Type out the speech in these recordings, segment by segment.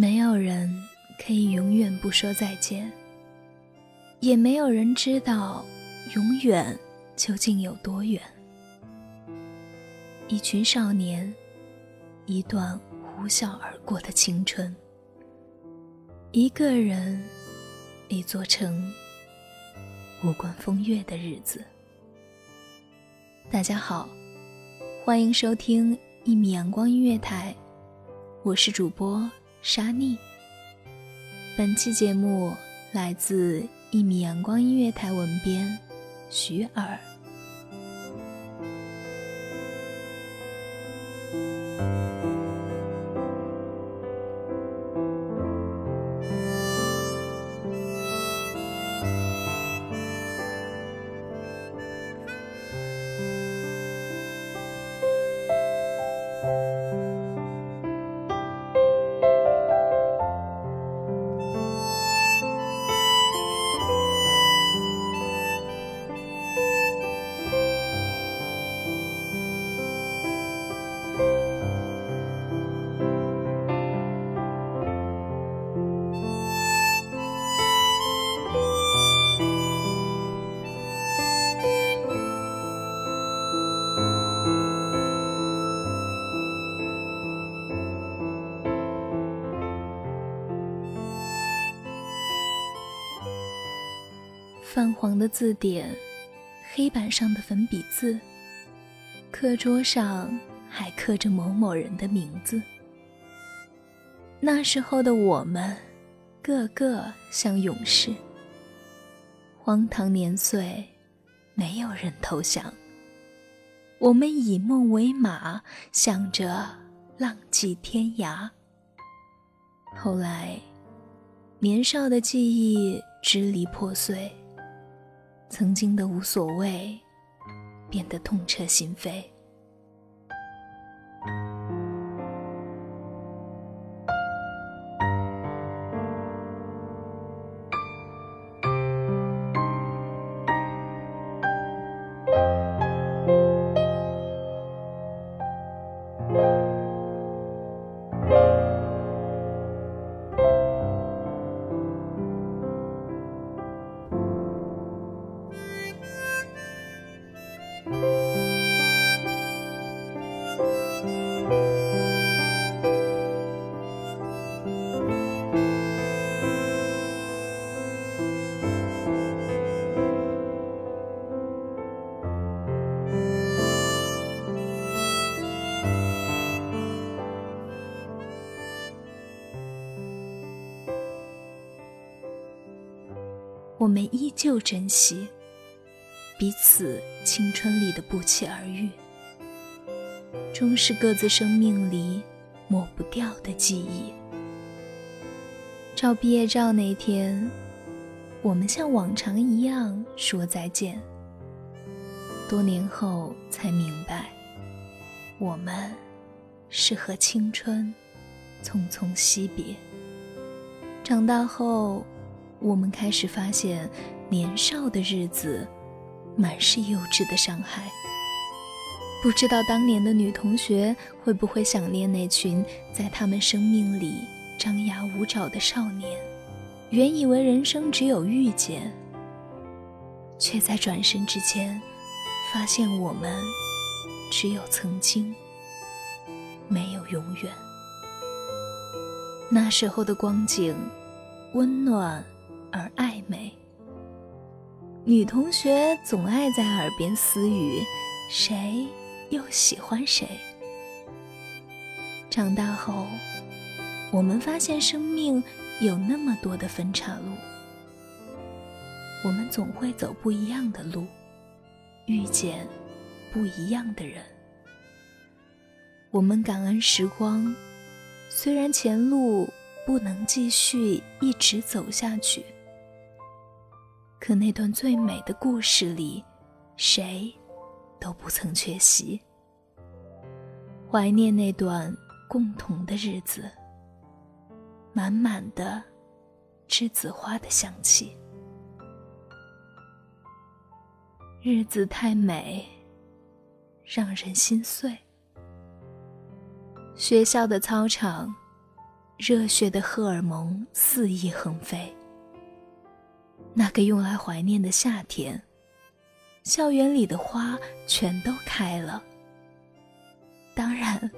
没有人可以永远不说再见，也没有人知道永远究竟有多远。一群少年，一段呼啸而过的青春，一个人，一座城，无关风月的日子。大家好，欢迎收听一米阳光音乐台，我是主播。沙莉。本期节目来自一米阳光音乐台文编徐尔。泛黄的字典，黑板上的粉笔字，课桌上还刻着某某人的名字。那时候的我们，个个像勇士。荒唐年岁，没有人投降。我们以梦为马，想着浪迹天涯。后来，年少的记忆支离破碎。曾经的无所谓，变得痛彻心扉。我们依旧珍惜彼此青春里的不期而遇，终是各自生命里抹不掉的记忆。照毕业照那天，我们像往常一样说再见。多年后才明白，我们是和青春匆匆惜别。长大后。我们开始发现，年少的日子满是幼稚的伤害。不知道当年的女同学会不会想念那群在他们生命里张牙舞爪的少年？原以为人生只有遇见，却在转身之间，发现我们只有曾经，没有永远。那时候的光景，温暖。而暧昧，女同学总爱在耳边私语，谁又喜欢谁。长大后，我们发现生命有那么多的分岔路，我们总会走不一样的路，遇见不一样的人。我们感恩时光，虽然前路不能继续一直走下去。可那段最美的故事里，谁都不曾缺席。怀念那段共同的日子，满满的栀子花的香气。日子太美，让人心碎。学校的操场，热血的荷尔蒙肆意横飞。那个用来怀念的夏天，校园里的花全都开了。当然，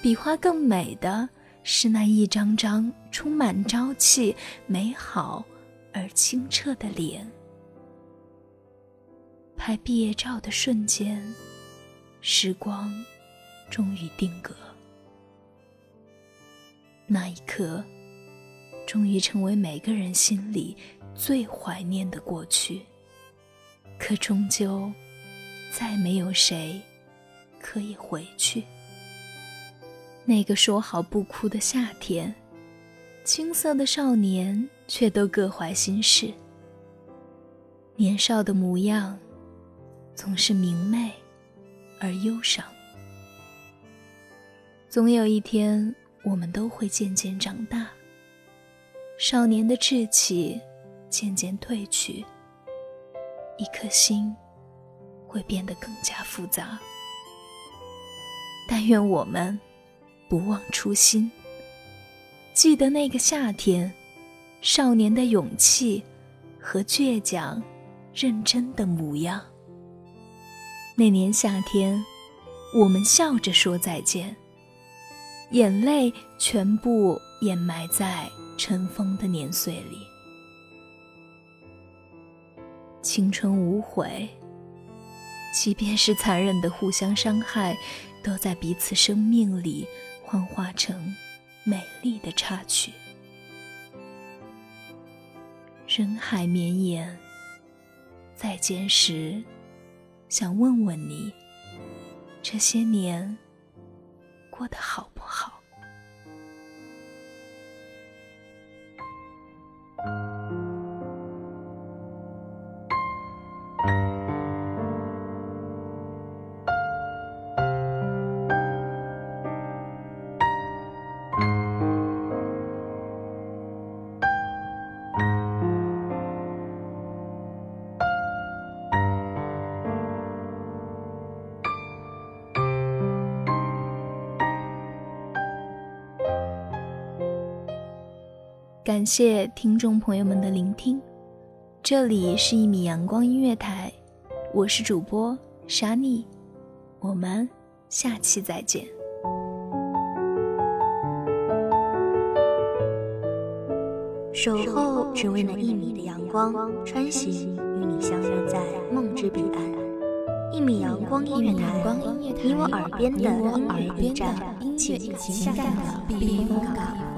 比花更美的是那一张张充满朝气、美好而清澈的脸。拍毕业照的瞬间，时光终于定格。那一刻，终于成为每个人心里。最怀念的过去，可终究再没有谁可以回去。那个说好不哭的夏天，青涩的少年却都各怀心事。年少的模样，总是明媚而忧伤。总有一天，我们都会渐渐长大，少年的稚气。渐渐褪去，一颗心会变得更加复杂。但愿我们不忘初心，记得那个夏天，少年的勇气和倔强、认真的模样。那年夏天，我们笑着说再见，眼泪全部掩埋在尘封的年岁里。青春无悔，即便是残忍的互相伤害，都在彼此生命里幻化成美丽的插曲。人海绵延，再见时，想问问你，这些年过得好？感谢听众朋友们的聆听，这里是一米阳光音乐台，我是主播沙妮，我们下期再见。守候只为那一米的阳光，穿行与你相约在梦之彼岸。一米阳光音乐台，你我耳边的音乐驿站，情感的避风港。